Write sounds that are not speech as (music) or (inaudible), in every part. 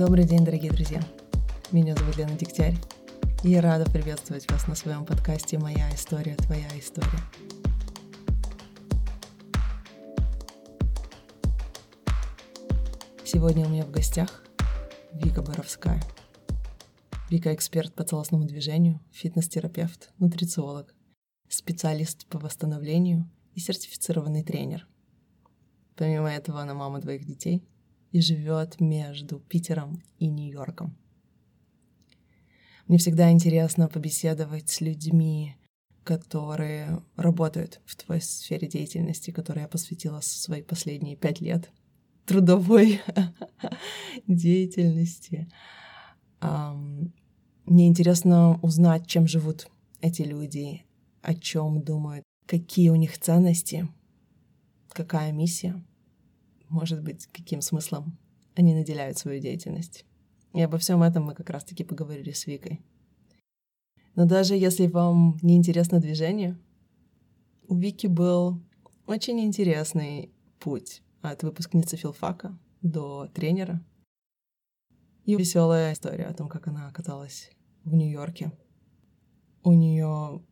Добрый день, дорогие друзья. Меня зовут Лена Дегтярь. И я рада приветствовать вас на своем подкасте «Моя история, твоя история». Сегодня у меня в гостях Вика Боровская. Вика – эксперт по целостному движению, фитнес-терапевт, нутрициолог, специалист по восстановлению и сертифицированный тренер. Помимо этого, она мама двоих детей и живет между Питером и Нью-Йорком. Мне всегда интересно побеседовать с людьми, которые работают в твоей сфере деятельности, которой я посвятила свои последние пять лет трудовой (laughs) деятельности. Мне интересно узнать, чем живут эти люди, о чем думают, какие у них ценности, какая миссия, может быть, каким смыслом они наделяют свою деятельность. И обо всем этом мы как раз-таки поговорили с Викой. Но даже если вам не интересно движение, у Вики был очень интересный путь от выпускницы филфака до тренера. И веселая история о том, как она оказалась в Нью-Йорке. У нее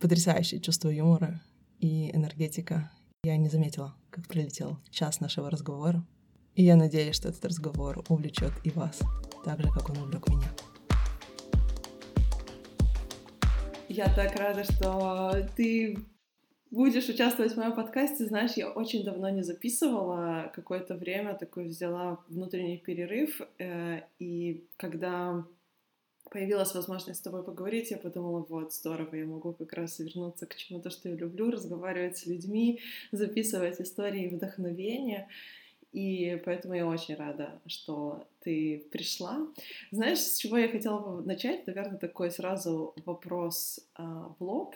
потрясающее чувство юмора и энергетика. Я не заметила, как пролетел час нашего разговора. И я надеюсь, что этот разговор увлечет и вас, так же, как он увлек меня. Я так рада, что ты будешь участвовать в моем подкасте. Знаешь, я очень давно не записывала, какое-то время такой взяла внутренний перерыв, э, и когда появилась возможность с тобой поговорить, я подумала, вот, здорово, я могу как раз вернуться к чему-то, что я люблю, разговаривать с людьми, записывать истории вдохновения. И поэтому я очень рада, что ты пришла. Знаешь, с чего я хотела бы начать? Наверное, такой сразу вопрос а, в лоб.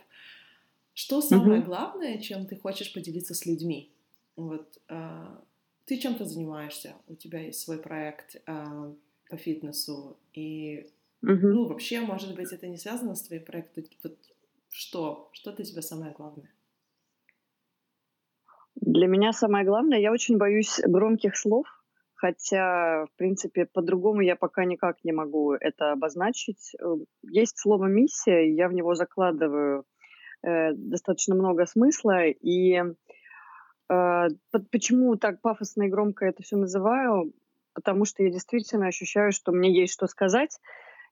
Что самое mm-hmm. главное, чем ты хочешь поделиться с людьми? Вот а, ты чем-то занимаешься, у тебя есть свой проект а, по фитнесу, и mm-hmm. ну вообще, может быть, это не связано с твоим проектом. Вот что, что для тебя самое главное? Для меня самое главное, я очень боюсь громких слов, хотя, в принципе, по-другому я пока никак не могу это обозначить. Э, есть слово «миссия», я в него закладываю э, достаточно много смысла, и э, почему так пафосно и громко это все называю? Потому что я действительно ощущаю, что мне есть что сказать,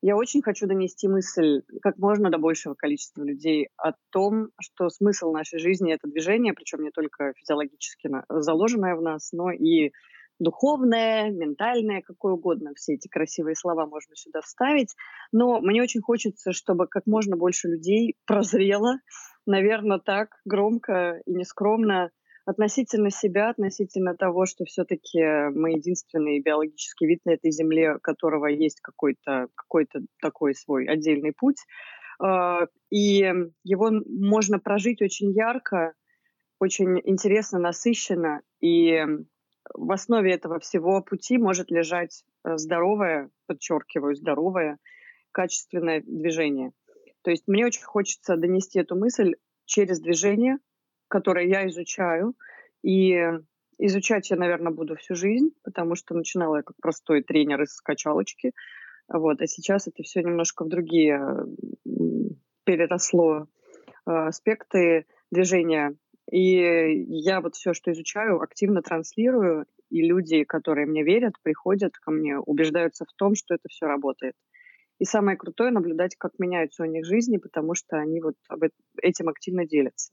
я очень хочу донести мысль как можно до большего количества людей о том, что смысл нашей жизни — это движение, причем не только физиологически заложенное в нас, но и духовное, ментальное, какое угодно. Все эти красивые слова можно сюда вставить. Но мне очень хочется, чтобы как можно больше людей (laughs) прозрело, наверное, так громко и нескромно относительно себя, относительно того, что все-таки мы единственный биологический вид на этой Земле, которого есть какой-то какой такой свой отдельный путь. А, и его можно прожить очень ярко, очень интересно, насыщенно. И в основе этого всего пути может лежать э, здоровое, подчеркиваю, здоровое, качественное движение. То есть мне очень хочется донести эту мысль через движение, которые я изучаю. И изучать я, наверное, буду всю жизнь, потому что начинала я как простой тренер из качалочки. Вот, а сейчас это все немножко в другие переросло а, аспекты движения. И я вот все, что изучаю, активно транслирую, и люди, которые мне верят, приходят ко мне, убеждаются в том, что это все работает. И самое крутое наблюдать, как меняются у них жизни, потому что они вот этим активно делятся.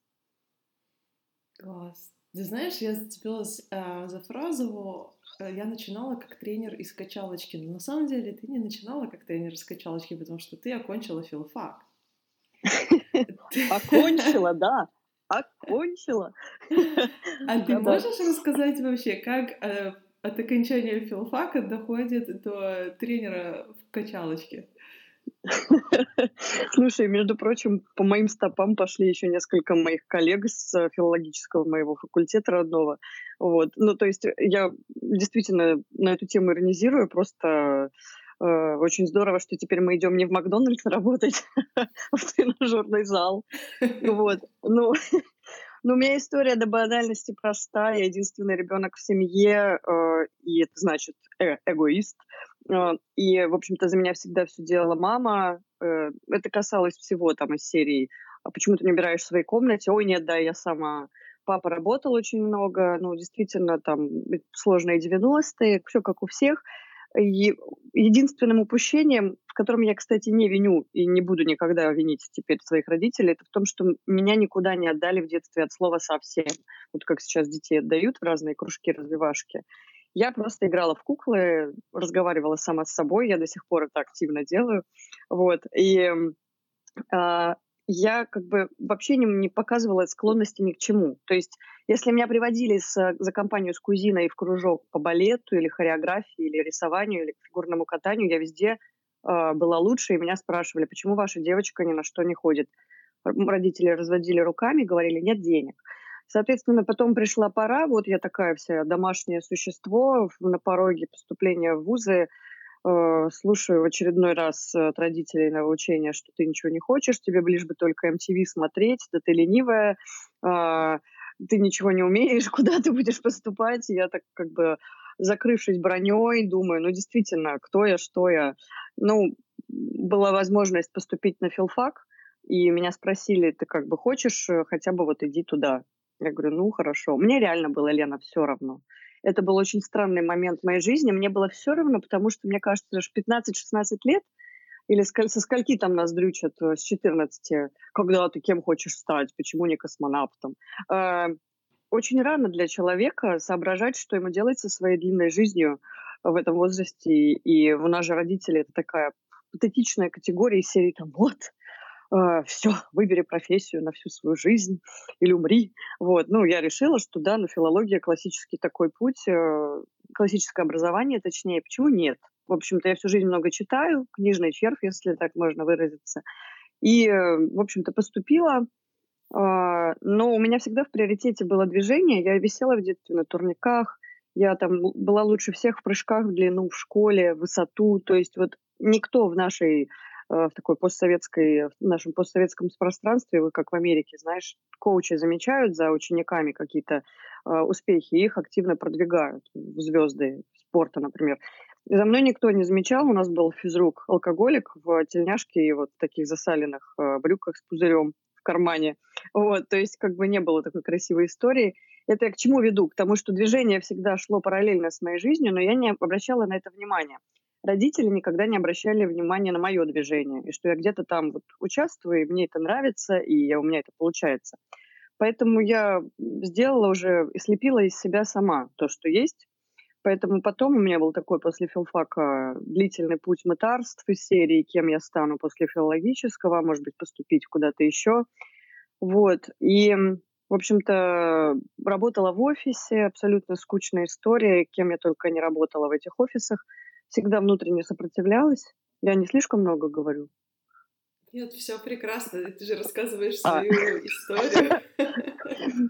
Класс. Ты знаешь, я зацепилась э, за фразу э, «я начинала как тренер из качалочки». Но на самом деле ты не начинала как тренер из качалочки, потому что ты окончила филфак. (laughs) Окончила, да. Окончила. (laughs) А ты можешь рассказать вообще, как э, от окончания филфака доходит до тренера в качалочке? (laughs) Слушай, между прочим, по моим стопам пошли еще несколько моих коллег с э, филологического моего факультета родного. Вот. Ну, то есть я действительно на эту тему иронизирую, просто э, очень здорово, что теперь мы идем не в Макдональдс работать, (laughs) а в тренажерный зал. Вот. Ну, (laughs) ну, у меня история до банальности проста. Я единственный ребенок в семье, э, и это значит э эгоист. А, и, в общем-то, за меня всегда все делала мама. Э, это касалось всего там из серии «А почему ты не убираешь в своей комнате?» «Ой, нет, да, я сама». Папа работал очень много, ну, действительно, там сложные 90-е, все как у всех. И единственным упущением, в котором я, кстати, не виню и не буду никогда винить теперь своих родителей, это в том, что меня никуда не отдали в детстве от слова совсем. Вот как сейчас детей отдают в разные кружки, развивашки. Я просто играла в куклы, разговаривала сама с собой, я до сих пор это активно делаю. Вот. И э, я как бы вообще не, не показывала склонности ни к чему. То есть, если меня приводили с, за компанию с кузиной в кружок по балету или хореографии, или рисованию, или фигурному катанию, я везде э, была лучше, и меня спрашивали, почему ваша девочка ни на что не ходит. Родители разводили руками, говорили, нет денег. Соответственно, потом пришла пора, вот я такая вся домашнее существо на пороге поступления в вузы, э, слушаю в очередной раз от родителей нравоучения, что ты ничего не хочешь, тебе лишь бы только MTV смотреть, да ты ленивая, э, ты ничего не умеешь, (laughs) куда ты будешь поступать. Я так как бы закрывшись броней, думаю, ну действительно, кто я, что я. Ну, была возможность поступить на филфак, и меня спросили, ты как бы хочешь, э, хотя бы вот иди туда. Я говорю, ну хорошо. Мне реально было, Лена, все равно. Это был очень странный момент в моей жизни. Мне было все равно, потому что, мне кажется, что 15-16 лет, или со скольки там нас дрючат, э, с 14, когда ты кем хочешь стать, почему не космонавтом. Э, очень рано для человека соображать, что ему делать со своей длинной жизнью в этом возрасте. И у нас же родители это такая патетичная категория из серии там вот э, все, (laughs) выбери профессию на всю свою жизнь или умри. Вот. Ну, я решила, что да, ну, филология классический такой путь, э, классическое образование, точнее, почему нет? В общем-то, я всю жизнь много читаю, книжный червь, если так можно выразиться. И, э, в общем-то, поступила, э, но у меня всегда в приоритете было движение. Я висела в детстве на турниках, я там была лучше всех в прыжках в длину в школе, в высоту. То есть вот никто в нашей в такой постсоветской, в нашем постсоветском пространстве, вы как в Америке, знаешь, коучи замечают за учениками какие-то э, успехи, их активно продвигают в звезды спорта, например. За мной никто не замечал, у нас был физрук алкоголик в тельняшке и вот в таких засаленных э, брюках с пузырем в кармане. Вот, то есть как бы не было такой красивой истории. Это я к чему веду? К тому, что движение всегда шло параллельно с моей жизнью, но я не обращала на это внимания родители никогда не обращали внимания на мое движение, и что я где-то там вот участвую, и мне это нравится, и у меня это получается. Поэтому я сделала уже и слепила из себя сама то, что есть. Поэтому потом у меня был такой после филфака длительный путь мытарств из серии «Кем я стану после филологического», может быть, поступить куда-то еще. Вот. И, в общем-то, работала в офисе, абсолютно скучная история, кем я только не работала в этих офисах – всегда внутренне сопротивлялась. Я не слишком много говорю. Нет, все прекрасно. Ты же рассказываешь а. свою а. историю. (laughs)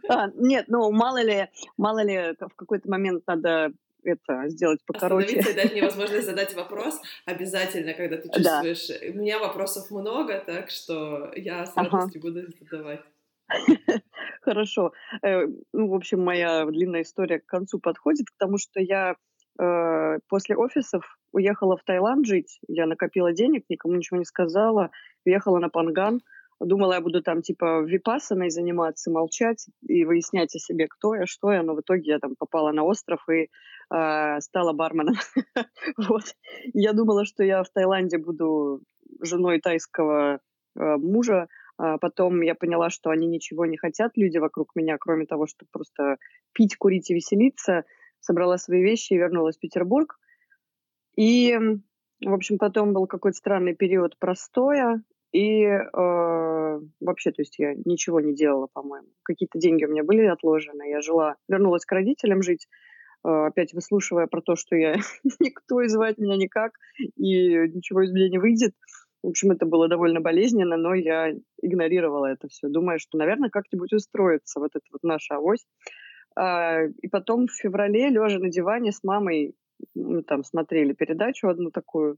А, нет, ну мало ли, мало ли в какой-то момент надо это сделать покороче. Остановиться и дать мне (laughs) возможность задать вопрос обязательно, когда ты чувствуешь. Да. У меня вопросов много, так что я с радостью ага. буду задавать. (laughs) Хорошо. Э, ну, в общем, моя длинная история к концу подходит, потому что я Э, после офисов уехала в Таиланд жить. Я накопила денег, никому ничего не сказала. Уехала на Панган. Думала, я буду там типа випассаной заниматься, молчать и выяснять о себе, кто я, что я. Но в итоге я там попала на остров и э, стала барменом. (laughs) вот. Я думала, что я в Таиланде буду женой тайского э, мужа. А потом я поняла, что они ничего не хотят, люди вокруг меня, кроме того, чтобы просто пить, курить и веселиться собрала свои вещи и вернулась в Петербург. И, в общем, потом был какой-то странный период простоя, и э, вообще, то есть я ничего не делала, по-моему. Какие-то деньги у меня были отложены. Я жила, вернулась к родителям жить, э, опять выслушивая про то, что я (laughs) никто и звать меня никак, и ничего из меня не выйдет. В общем, это было довольно болезненно, но я игнорировала это все, думая, что, наверное, как-нибудь устроится вот эта вот наша авось. А, и потом в феврале, лежа на диване с мамой, мы там смотрели передачу одну такую,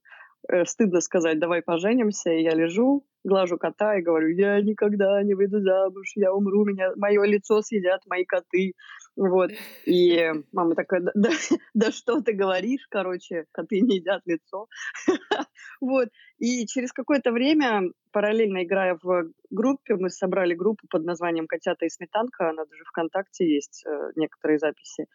стыдно сказать, давай поженимся, и я лежу, глажу кота и говорю, я никогда не выйду замуж, я умру, меня, мое лицо съедят мои коты. Вот. И мама такая, да, да, (laughs) да что ты говоришь, короче, коты не едят лицо. (laughs) Вот. И через какое-то время, параллельно играя в группе, мы собрали группу под названием «Котята и сметанка», она даже ВКонтакте есть, э, некоторые записи.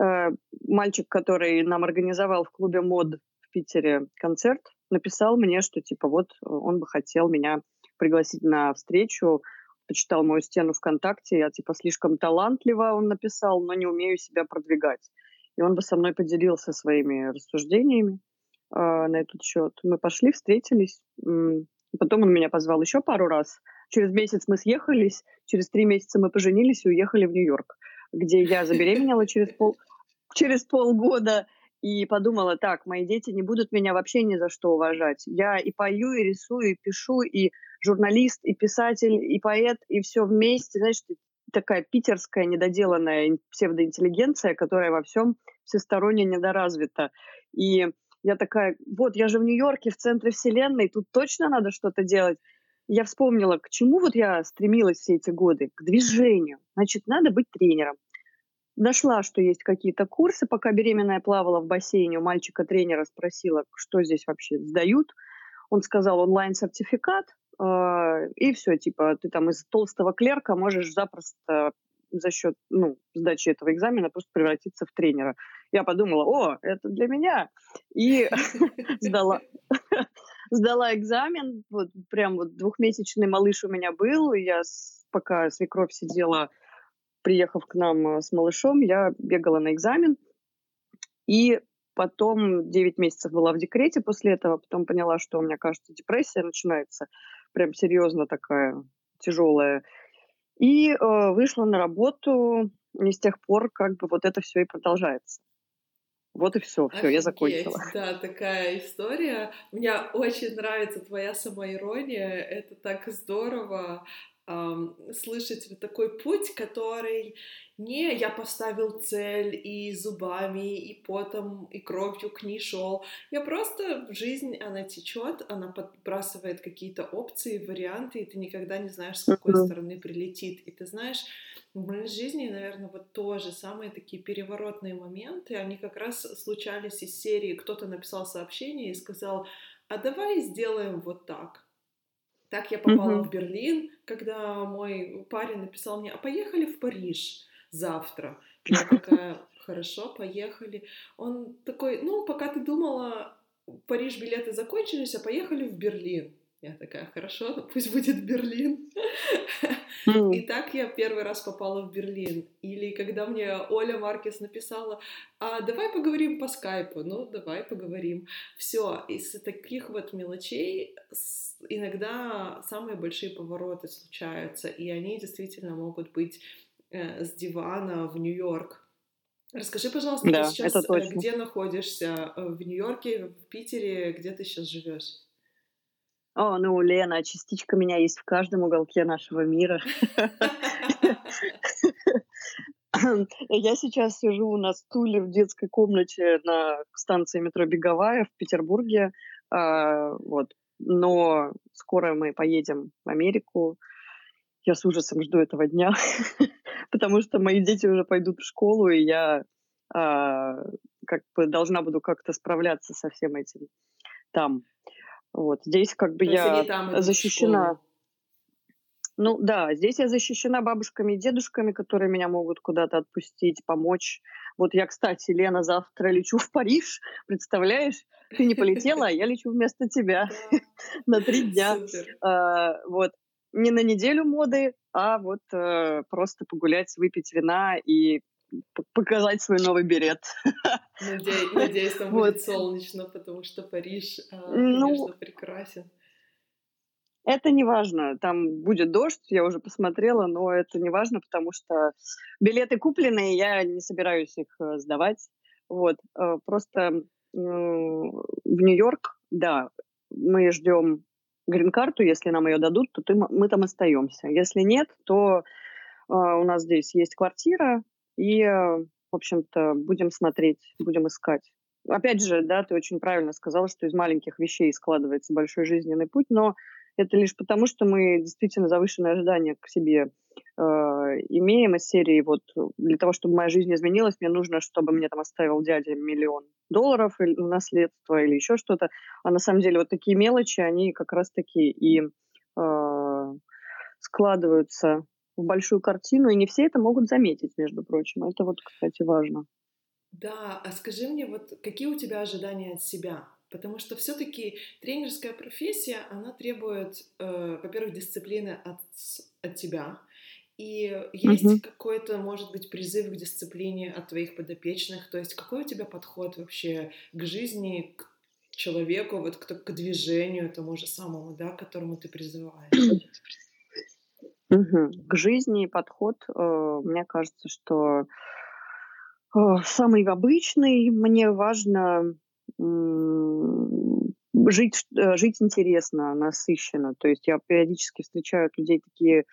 Э, мальчик, который нам организовал в клубе МОД в Питере концерт, написал мне, что типа вот он бы хотел меня пригласить на встречу, почитал мою стену ВКонтакте, я типа слишком талантлива, он написал, но не умею себя продвигать. И он бы со мной поделился своими рассуждениями э, на этот счет. Мы пошли, встретились. Потом он меня позвал еще пару раз. Через месяц мы съехались, через три месяца мы поженились и уехали в Нью-Йорк, где я забеременела через, пол, через полгода и подумала, так, мои дети не будут меня вообще ни за что уважать. Я и пою, и рисую, и пишу, и журналист, и писатель, и поэт, и все вместе. Знаешь, такая питерская недоделанная псевдоинтеллигенция, которая во всем всесторонне недоразвита. И я такая, вот, я же в Нью-Йорке, в центре вселенной, тут точно надо что-то делать. Я вспомнила, к чему вот я стремилась все эти годы? К движению. Значит, надо быть тренером. Нашла, что есть какие-то курсы, пока беременная плавала в бассейне, у мальчика-тренера спросила, что здесь вообще сдают. Он сказал онлайн-сертификат, э, и все, типа, ты там из толстого клерка можешь запросто за счет ну, сдачи этого экзамена просто превратиться в тренера. Я подумала, о, это для меня. И (laughs) сдала, (laughs) сдала экзамен. Вот прям вот двухмесячный малыш у меня был. Я пока свекровь сидела приехав к нам э, с малышом, я бегала на экзамен. И потом 9 месяцев была в декрете после этого. Потом поняла, что у меня, кажется, депрессия начинается. Прям серьезно такая тяжелая. И э, вышла на работу. И с тех пор как бы вот это все и продолжается. Вот и все, все, я закончила. Да, такая история. Мне очень нравится твоя самоирония, это так здорово слышать вот такой путь, который не я поставил цель и зубами, и потом, и кровью к ней шел. Я просто, жизнь, она течет, она подбрасывает какие-то опции, варианты, и ты никогда не знаешь, с какой стороны прилетит. И ты знаешь, в моей жизни, наверное, вот тоже самые такие переворотные моменты, они как раз случались из серии, кто-то написал сообщение и сказал, а давай сделаем вот так. Так я попала mm-hmm. в Берлин, когда мой парень написал мне, а поехали в Париж завтра. Я такая, хорошо, поехали. Он такой, ну, пока ты думала, Париж билеты закончились, а поехали в Берлин. Я такая, хорошо, ну (laughs) пусть будет Берлин. Mm. И так я первый раз попала в Берлин. Или когда мне Оля Маркес написала, а давай поговорим по скайпу. Ну, давай поговорим. Все, из таких вот мелочей иногда самые большие повороты случаются, и они действительно могут быть э, с дивана в Нью-Йорк. Расскажи, пожалуйста, да, ты сейчас э, где находишься? Э, в Нью-Йорке, в Питере, где ты сейчас живешь? О, ну, Лена, частичка меня есть в каждом уголке нашего мира. Я сейчас сижу на стуле в детской комнате на станции метро Беговая в Петербурге. А, вот. Но скоро мы поедем в Америку. Я с ужасом жду этого дня, (laughs) потому что мои дети уже пойдут в школу, и я а, как бы должна буду как-то справляться со всем этим там. Вот здесь как бы То я защищена. Ну да, здесь я защищена бабушками и дедушками, которые меня могут куда-то отпустить, помочь. Вот я, кстати, Лена, завтра лечу в Париж, представляешь? Ты не полетела, а я лечу вместо тебя (laughs) на три дня. А, вот. Не на неделю моды, а вот э, просто погулять, выпить вина и показать свой новый берет. (laughs) Надеюсь, надеюсь там вот. будет солнечно, потому что Париж, а, ну, конечно, прекрасен. Это не важно, там будет дождь, я уже посмотрела, но это не важно, потому что билеты купленные, я не собираюсь их э, сдавать. Вот, э, просто в Нью-Йорк, да, мы ждем грин-карту, если нам ее дадут, то мы там остаемся. Если нет, то э, у нас здесь есть квартира, и, в общем-то, будем смотреть, будем искать опять же, да, ты очень правильно сказала, что из маленьких вещей складывается большой жизненный путь, но это лишь потому, что мы действительно завышенные ожидания к себе э, имеем из серии вот для того, чтобы моя жизнь изменилась, мне нужно, чтобы мне там оставил дядя миллион долларов или наследство или еще что-то. А на самом деле вот такие мелочи, они как раз таки и э, складываются в большую картину, и не все это могут заметить, между прочим. Это вот, кстати, важно. Да, а скажи мне, вот какие у тебя ожидания от себя? Потому что все-таки тренерская профессия, она требует, э, во-первых, дисциплины от, от тебя. И есть uh-huh. какой-то, может быть, призыв к дисциплине от твоих подопечных. То есть какой у тебя подход вообще к жизни, к человеку, вот к, к движению тому же самому, да, к которому ты призываешь? (clears throat) Uh-huh. К жизни подход, э, мне кажется, что э, самый обычный. Мне важно жить, э, жить интересно, насыщенно. То есть я периодически встречаю людей такие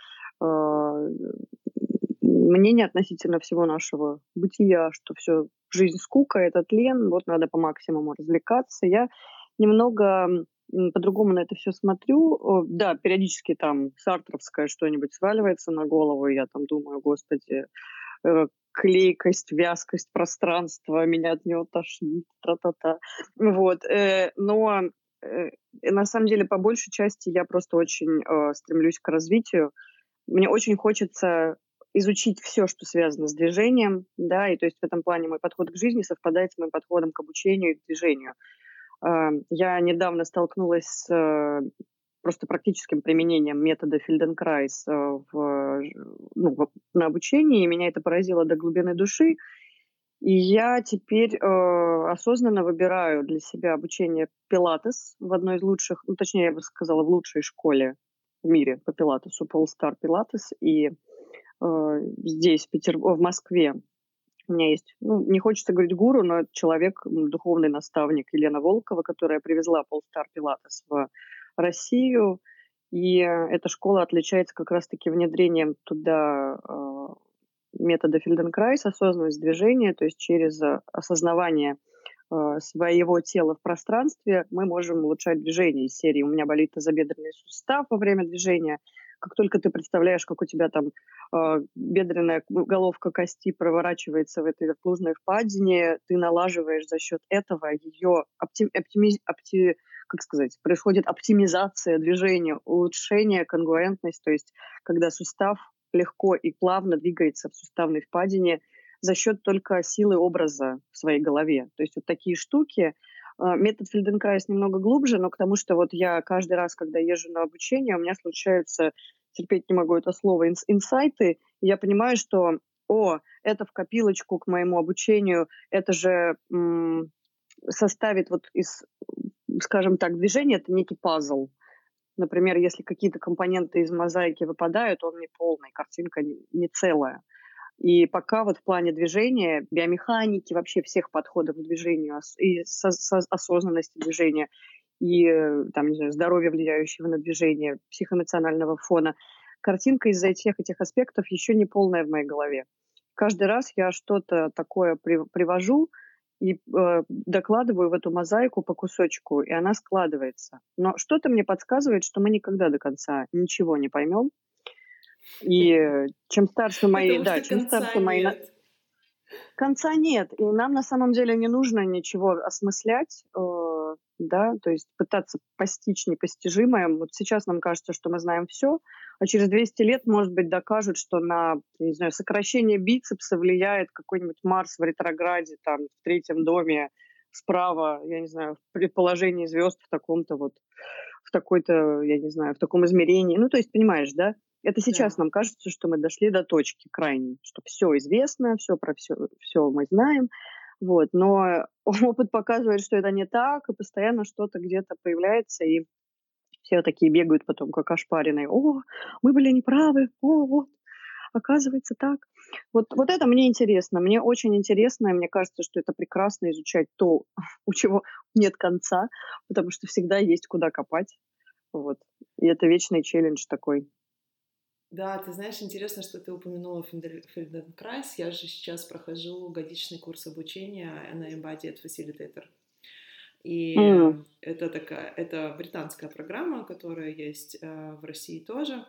мнения относительно всего нашего бытия, что все, жизнь скука, это тлен, вот надо по максимуму развлекаться. Я немного по-другому на это все смотрю. Да, периодически там сартровское что-нибудь сваливается на голову, и я там думаю, господи, э, клейкость, вязкость пространства, меня от него тошнит, тра-та-та. Вот. Э, но э, на самом деле, по большей части, я просто очень стремлюсь к развитию. Мне очень хочется изучить все, что связано с движением, да, и то есть в этом плане мой подход к жизни совпадает с моим подходом к обучению и к движению. Я недавно столкнулась с просто практическим применением метода Фельденкрайс э, в, ну, в, на обучении, и меня это поразило до глубины души. И я теперь э, осознанно выбираю для себя обучение пилатес в одной из лучших, ну, точнее, я бы сказала, в лучшей школе в мире по пилатесу, Polestar Pilates. И э, здесь, в, Петер... в Москве, у меня есть, ну, не хочется говорить гуру, но человек, духовный наставник Елена Волкова, которая привезла Polestar Pilates в Россию, и эта школа отличается как раз-таки внедрением туда э, метода Фельденкрайс, осознанность движения, то есть через осознавание э, своего тела в пространстве мы можем улучшать движение из серии «У меня болит тазобедренный сустав во время движения», как только ты представляешь, как у тебя там э, бедренная головка кости проворачивается в этой вертлужной впадине, ты налаживаешь за счет этого ее оптим, оптими, опти, как сказать, происходит оптимизация движения, улучшение, конгруентность, то есть когда сустав легко и плавно двигается в суставной впадине за счет только силы образа в своей голове. То есть вот такие штуки. А, метод Фельденкрайс немного глубже, но к тому, что вот я каждый раз, когда езжу на обучение, у меня случаются, терпеть не могу это слово, инсайты, и я понимаю, что, о, это в копилочку к моему обучению, это же составит вот из скажем так, движение — это некий пазл. Например, если какие-то компоненты из мозаики выпадают, он не полный, картинка не целая. И пока вот в плане движения, биомеханики, вообще всех подходов к движению и со, со осознанности движения, и там, не знаю, здоровья, влияющего на движение, психоэмоционального фона, картинка из-за всех этих аспектов еще не полная в моей голове. Каждый раз я что-то такое при, привожу, и э, докладываю в эту мозаику по кусочку, и она складывается. Но что-то мне подсказывает, что мы никогда до конца ничего не поймем. И (laughs) чем старше мои, да, чем старше мои, нет. конца нет, и нам на самом деле не нужно ничего осмыслять, э, да, то есть пытаться постичь непостижимое. Вот сейчас нам кажется, что мы знаем все, а через 200 лет, может быть, докажут, что на, не знаю, сокращение бицепса влияет какой-нибудь Марс в ретрограде, там, в третьем доме справа, я не знаю, в предположении звезд в таком-то вот, в такой-то, я не знаю, в таком измерении. Ну, то есть, понимаешь, да? Это сейчас да. нам кажется, что мы дошли до точки крайней, что все известно, все про все, все мы знаем, вот. Но (laughs) опыт показывает, что это не так, и постоянно что-то где-то появляется, и все такие бегают потом, как ошпаренные. О, мы были неправы, о, вот, оказывается так. Вот, вот это мне интересно. Мне очень интересно, и мне кажется, что это прекрасно изучать то, (laughs) у чего нет конца, потому что всегда есть куда копать. Вот. И это вечный челлендж такой. Да, ты знаешь, интересно, что ты упомянула Фельденкрайс. Я же сейчас прохожу годичный курс обучения на Embodied Facilitator. И mm. это такая, это британская программа, которая есть э, в России тоже.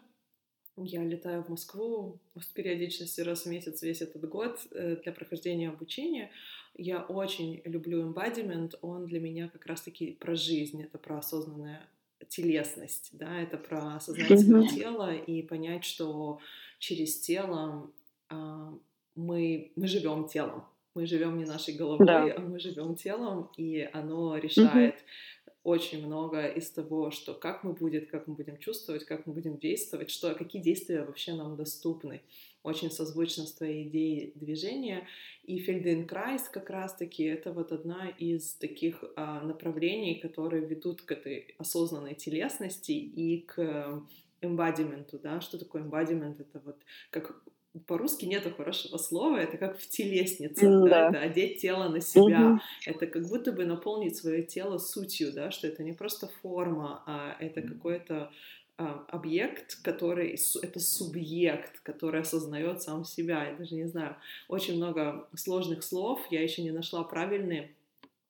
Я летаю в Москву с периодичностью раз в месяц весь этот год э, для прохождения обучения. Я очень люблю embodiment, он для меня как раз-таки про жизнь, это про осознанное телесность, да, это про осознать свое тело и понять, что через тело а, мы, мы живем телом, мы живем не нашей головой, да. а мы живем телом, и оно решает mm-hmm. очень много из того, что как мы будем, как мы будем чувствовать, как мы будем действовать, что какие действия вообще нам доступны очень созвучно с твоей идеей движения. И Фельденкрайс как раз-таки это вот одна из таких а, направлений, которые ведут к этой осознанной телесности и к эмбадименту, да, что такое эмбадимент, это вот как по-русски нету хорошего слова, это как в телеснице, mm, да, да. это одеть тело на себя, mm-hmm. это как будто бы наполнить свое тело сутью, да, что это не просто форма, а это какое-то объект, который это субъект, который осознает сам себя. Я даже не знаю, очень много сложных слов, я еще не нашла правильные.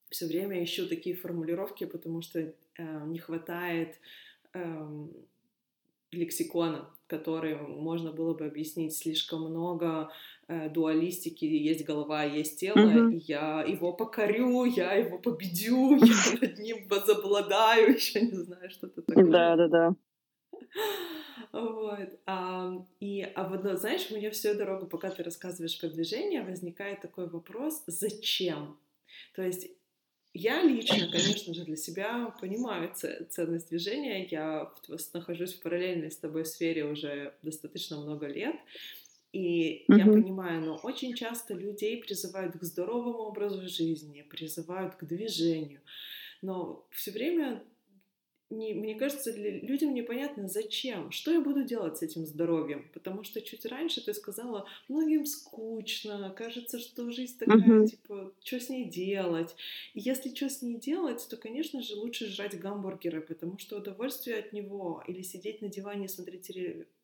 Все время ищу такие формулировки, потому что э, не хватает э, лексикона, который можно было бы объяснить слишком много э, дуалистики, есть голова, есть тело, mm-hmm. и я его покорю, я его победю, (laughs) я над ним возобладаю, (laughs) еще не знаю, что-то такое. Да, да, да. (laughs) Вот. А, и, а вот, знаешь, у меня всю дорогу, пока ты рассказываешь про движение, возникает такой вопрос, зачем? То есть я лично, конечно же, для себя понимаю ценность движения. Я нахожусь в параллельной с тобой сфере уже достаточно много лет. И mm-hmm. я понимаю, но очень часто людей призывают к здоровому образу жизни, призывают к движению. Но все время не, мне кажется, для, людям непонятно, зачем, что я буду делать с этим здоровьем, потому что чуть раньше ты сказала, многим скучно, кажется, что жизнь такая, uh-huh. типа, что с ней делать, и если что с ней делать, то, конечно же, лучше жрать гамбургеры, потому что удовольствие от него, или сидеть на диване и смотреть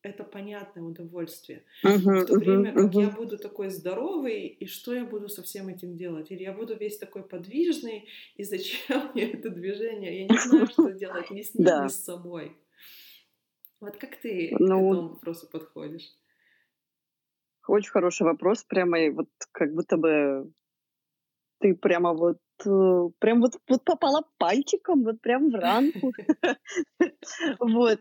это понятное удовольствие. Uh-huh, в то время uh-huh, как uh-huh. я буду такой здоровый, и что я буду со всем этим делать? Или я буду весь такой подвижный, и зачем (laughs) мне это движение? Я не знаю, что делать ни с ним, да. ни с собой. Вот как ты ну, к этому вопросу подходишь? Очень хороший вопрос, прямо вот как будто бы ты прямо вот э, прям вот, вот попала пальчиком вот прям в ранку. (laughs) (laughs) Вот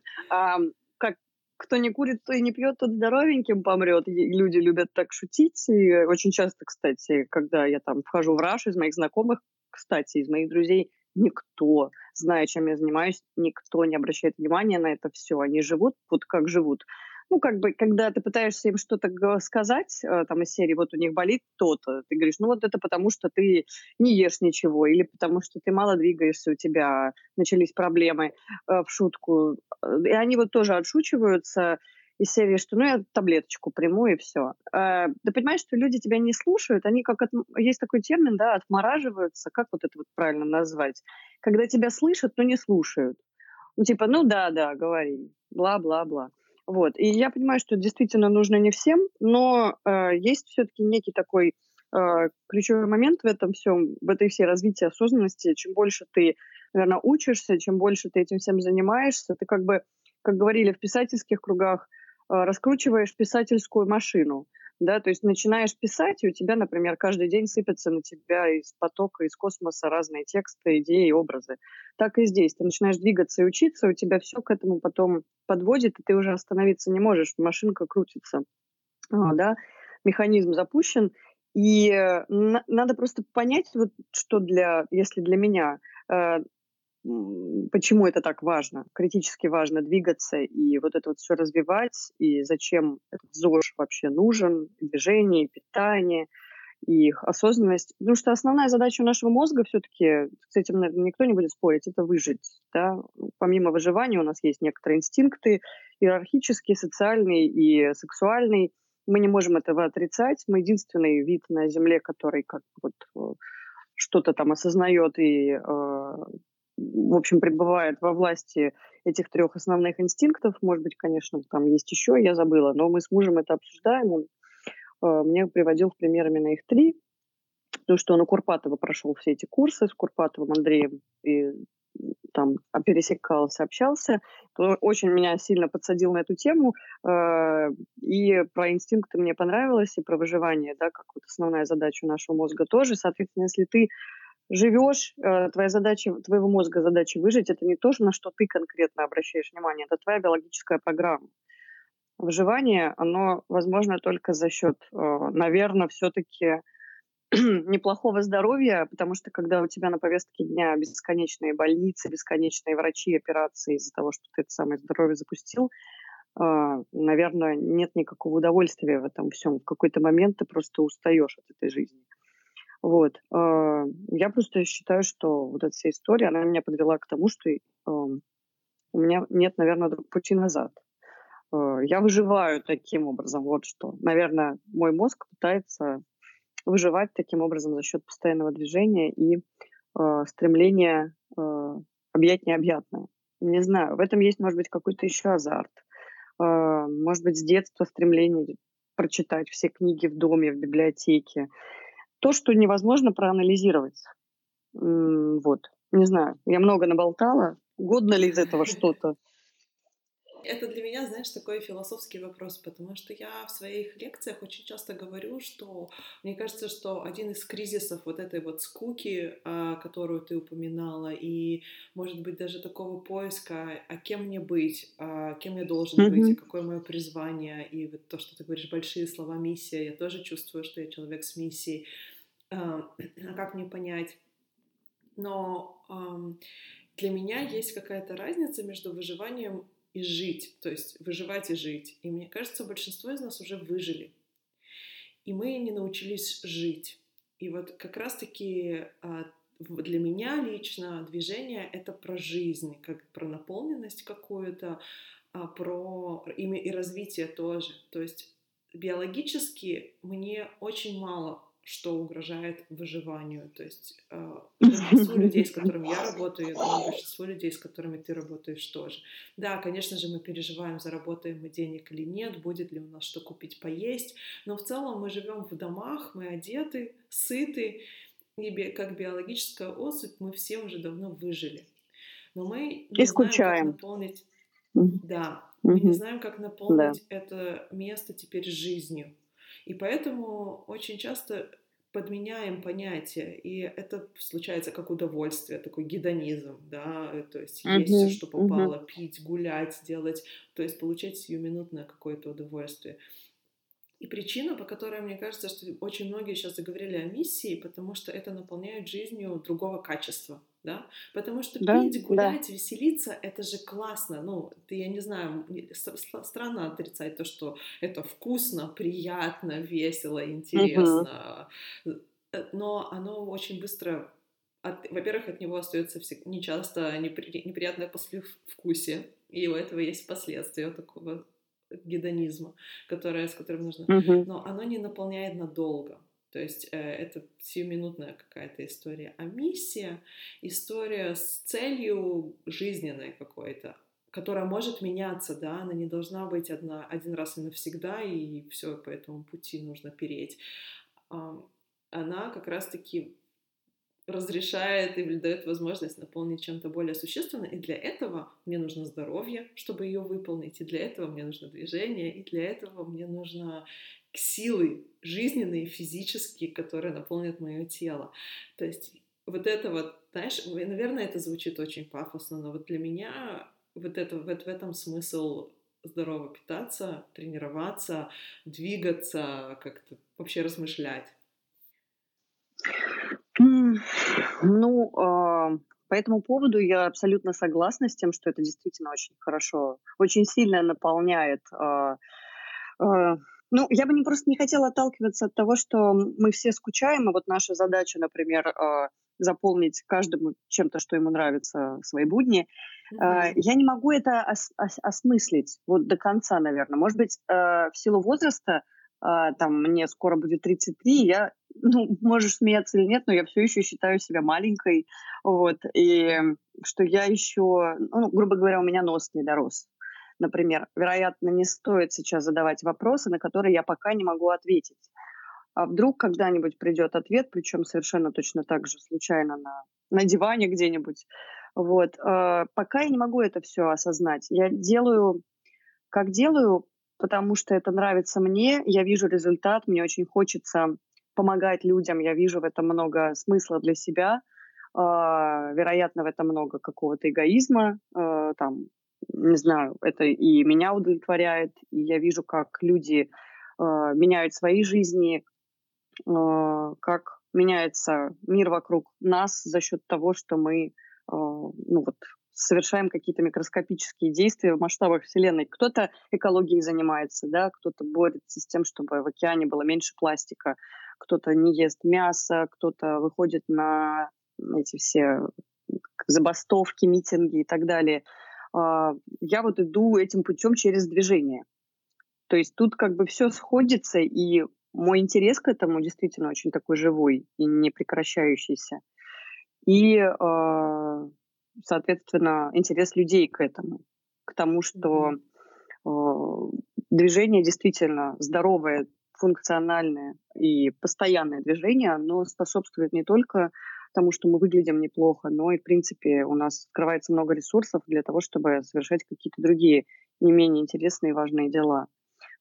кто не курит, то и не пьет, тот здоровеньким помрет. люди любят так шутить. И очень часто, кстати, когда я там вхожу в раш, из моих знакомых, кстати, из моих друзей, никто, зная, чем я занимаюсь, никто не обращает внимания на это все. Они живут вот как живут ну, как бы, когда ты пытаешься им что-то сказать, э, там, из серии, вот у них болит то-то, ты говоришь, ну, вот это потому, что ты не ешь ничего, или потому, что ты мало двигаешься, у тебя начались проблемы э, в шутку. И они вот тоже отшучиваются из серии, что ну я таблеточку приму и все. Э, да понимаешь, что люди тебя не слушают, они как от... есть такой термин, да, отмораживаются, как вот это вот правильно назвать, когда тебя слышат, но не слушают. Ну типа, ну да, да, говори, бла-бла-бла. Вот. И я понимаю, что действительно нужно не всем, но э, есть все-таки некий такой э, ключевой момент в этом всем, в этой всей развитии осознанности. Чем больше ты, наверное, учишься, чем больше ты этим всем занимаешься, ты как бы, как говорили в писательских кругах, э, раскручиваешь писательскую машину да, то есть начинаешь писать, и у тебя, например, каждый день сыпятся на тебя из потока, из космоса разные тексты, идеи, образы. Так и здесь. Ты начинаешь двигаться и учиться, у тебя все к этому потом подводит, и ты уже остановиться не можешь, машинка крутится, а, да, механизм запущен, и э, надо просто понять, вот, что для, если для меня э, почему это так важно, критически важно двигаться и вот это вот все развивать, и зачем этот ЗОЖ вообще нужен, движение, питание, и их осознанность. Потому что основная задача нашего мозга все-таки, с этим наверное, никто не будет спорить, это выжить. Да? Помимо выживания у нас есть некоторые инстинкты иерархические, социальные и сексуальные. Мы не можем этого отрицать. Мы единственный вид на Земле, который как вот э, что-то там осознает и э, в общем, пребывает во власти этих трех основных инстинктов. Может быть, конечно, там есть еще, я забыла, но мы с мужем это обсуждаем. Он э, мне приводил в пример именно их три, потому что он у Курпатова прошел все эти курсы с Курпатовым Андреем и там пересекался, общался, то очень меня сильно подсадил на эту тему. Э, и про инстинкты мне понравилось, и про выживание, да, как вот основная задача нашего мозга тоже. Соответственно, если ты живешь, э, твоя задача, твоего мозга задача выжить, это не то, на что ты конкретно обращаешь внимание, это твоя биологическая программа. Выживание, оно возможно только за счет, э, наверное, все-таки (clears throat) неплохого здоровья, потому что когда у тебя на повестке дня бесконечные больницы, бесконечные врачи, операции из-за того, что ты это самое здоровье запустил, э, наверное, нет никакого удовольствия в этом всем. В какой-то момент ты просто устаешь от этой жизни. Вот. Э, я просто считаю, что вот эта вся история, она меня подвела к тому, что у меня нет, наверное, пути назад. Э, я выживаю таким образом, вот что. Наверное, мой мозг пытается выживать таким образом за счет постоянного движения и э, стремления объять необъятное. Не знаю, в этом есть, может быть, какой-то еще азарт. Может быть, с детства стремление прочитать все книги в доме, в библиотеке. То, что невозможно проанализировать. Вот. Не знаю, я много наболтала. Годно ли из этого (laughs) что-то? Это для меня, знаешь, такой философский вопрос, потому что я в своих лекциях очень часто говорю, что мне кажется, что один из кризисов вот этой вот скуки, а, которую ты упоминала, и, может быть, даже такого поиска, а кем мне быть, а кем я должен mm-hmm. быть, и какое мое призвание, и вот то, что ты говоришь, большие слова миссия, я тоже чувствую, что я человек с миссией, (clears throat) как мне понять? Но для меня есть какая-то разница между выживанием и жить, то есть выживать и жить. И мне кажется, большинство из нас уже выжили. И мы не научились жить. И вот как раз-таки а, для меня лично движение — это про жизнь, как про наполненность какую-то, а, про и развитие тоже. То есть биологически мне очень мало что угрожает выживанию. То есть э, (laughs) большинство людей, с которыми я работаю, я думаю, большинство людей, с которыми ты работаешь, тоже. Да, конечно же, мы переживаем, заработаем мы денег или нет, будет ли у нас что купить, поесть, но в целом мы живем в домах, мы одеты, сыты, и как биологическая особь мы все уже давно выжили. Но мы не и скучаем. знаем, как наполнить... Mm-hmm. Да, мы mm-hmm. не знаем, как наполнить да. это место теперь жизнью. И поэтому очень часто подменяем понятия, и это случается как удовольствие, такой гедонизм, да, то есть uh-huh, есть все, что попало, uh-huh. пить, гулять, делать, то есть получать сиюминутное какое-то удовольствие. И причина, по которой мне кажется, что очень многие сейчас заговорили о миссии, потому что это наполняет жизнью другого качества, да, потому что да, пить, гулять, да. веселиться, это же классно, ну, ты, я не знаю, странно отрицать то, что это вкусно, приятно, весело, интересно, угу. но оно очень быстро от, во-первых, от него остается нечасто непри, неприятное послевкусие, и у этого есть последствия такого гедонизма, которое, с которым нужно... Uh-huh. Но оно не наполняет надолго. То есть э, это сиюминутная какая-то история. А миссия — история с целью жизненной какой-то, которая может меняться, да, она не должна быть одна, один раз и навсегда, и все по этому пути нужно переть. Она как раз-таки разрешает или дает возможность наполнить чем-то более существенным, и для этого мне нужно здоровье, чтобы ее выполнить, и для этого мне нужно движение, и для этого мне нужно силы жизненные, физические, которые наполнят мое тело. То есть вот это вот, знаешь, наверное, это звучит очень пафосно, но вот для меня вот это, вот в этом смысл здорово питаться, тренироваться, двигаться, как-то вообще размышлять. Ну, а, по этому поводу я абсолютно согласна с тем, что это действительно очень хорошо, очень сильно наполняет. А, а, ну, я бы не просто не хотела отталкиваться от того, что мы все скучаем, и вот наша задача, например, заполнить каждому чем-то, что ему нравится, свои будни. Mm-hmm. Я не могу это ос- ос- осмыслить вот до конца, наверное. Может быть, в силу возраста там мне скоро будет 33, я, ну, можешь смеяться или нет, но я все еще считаю себя маленькой, вот, и что я еще, ну, грубо говоря, у меня нос не дорос. Например, вероятно, не стоит сейчас задавать вопросы, на которые я пока не могу ответить. А вдруг когда-нибудь придет ответ, причем совершенно точно так же случайно на, на диване где-нибудь. Вот. А, пока я не могу это все осознать. Я делаю, как делаю, потому что это нравится мне, я вижу результат, мне очень хочется помогать людям, я вижу в этом много смысла для себя, а, вероятно, в этом много какого-то эгоизма, а, там, не знаю, это и меня удовлетворяет, и я вижу, как люди меняют свои жизни, а, как меняется мир вокруг нас за счет того, что мы а, ну вот, совершаем какие-то микроскопические действия в масштабах Вселенной. Кто-то экологией занимается, да, кто-то борется с тем, чтобы в океане было меньше пластика, кто-то не ест мясо, кто-то выходит на эти все забастовки, митинги и так далее. А, я вот иду этим путем через движение. То есть тут как бы все сходится, и мой интерес к этому действительно очень такой живой и не прекращающийся. И, э, соответственно, интерес людей к этому, к тому, что э, движение действительно здоровое, функциональное и постоянное движение, оно способствует не только тому, что мы выглядим неплохо, но и, в принципе, у нас открывается много ресурсов для того, чтобы совершать какие-то другие не менее интересные и важные дела.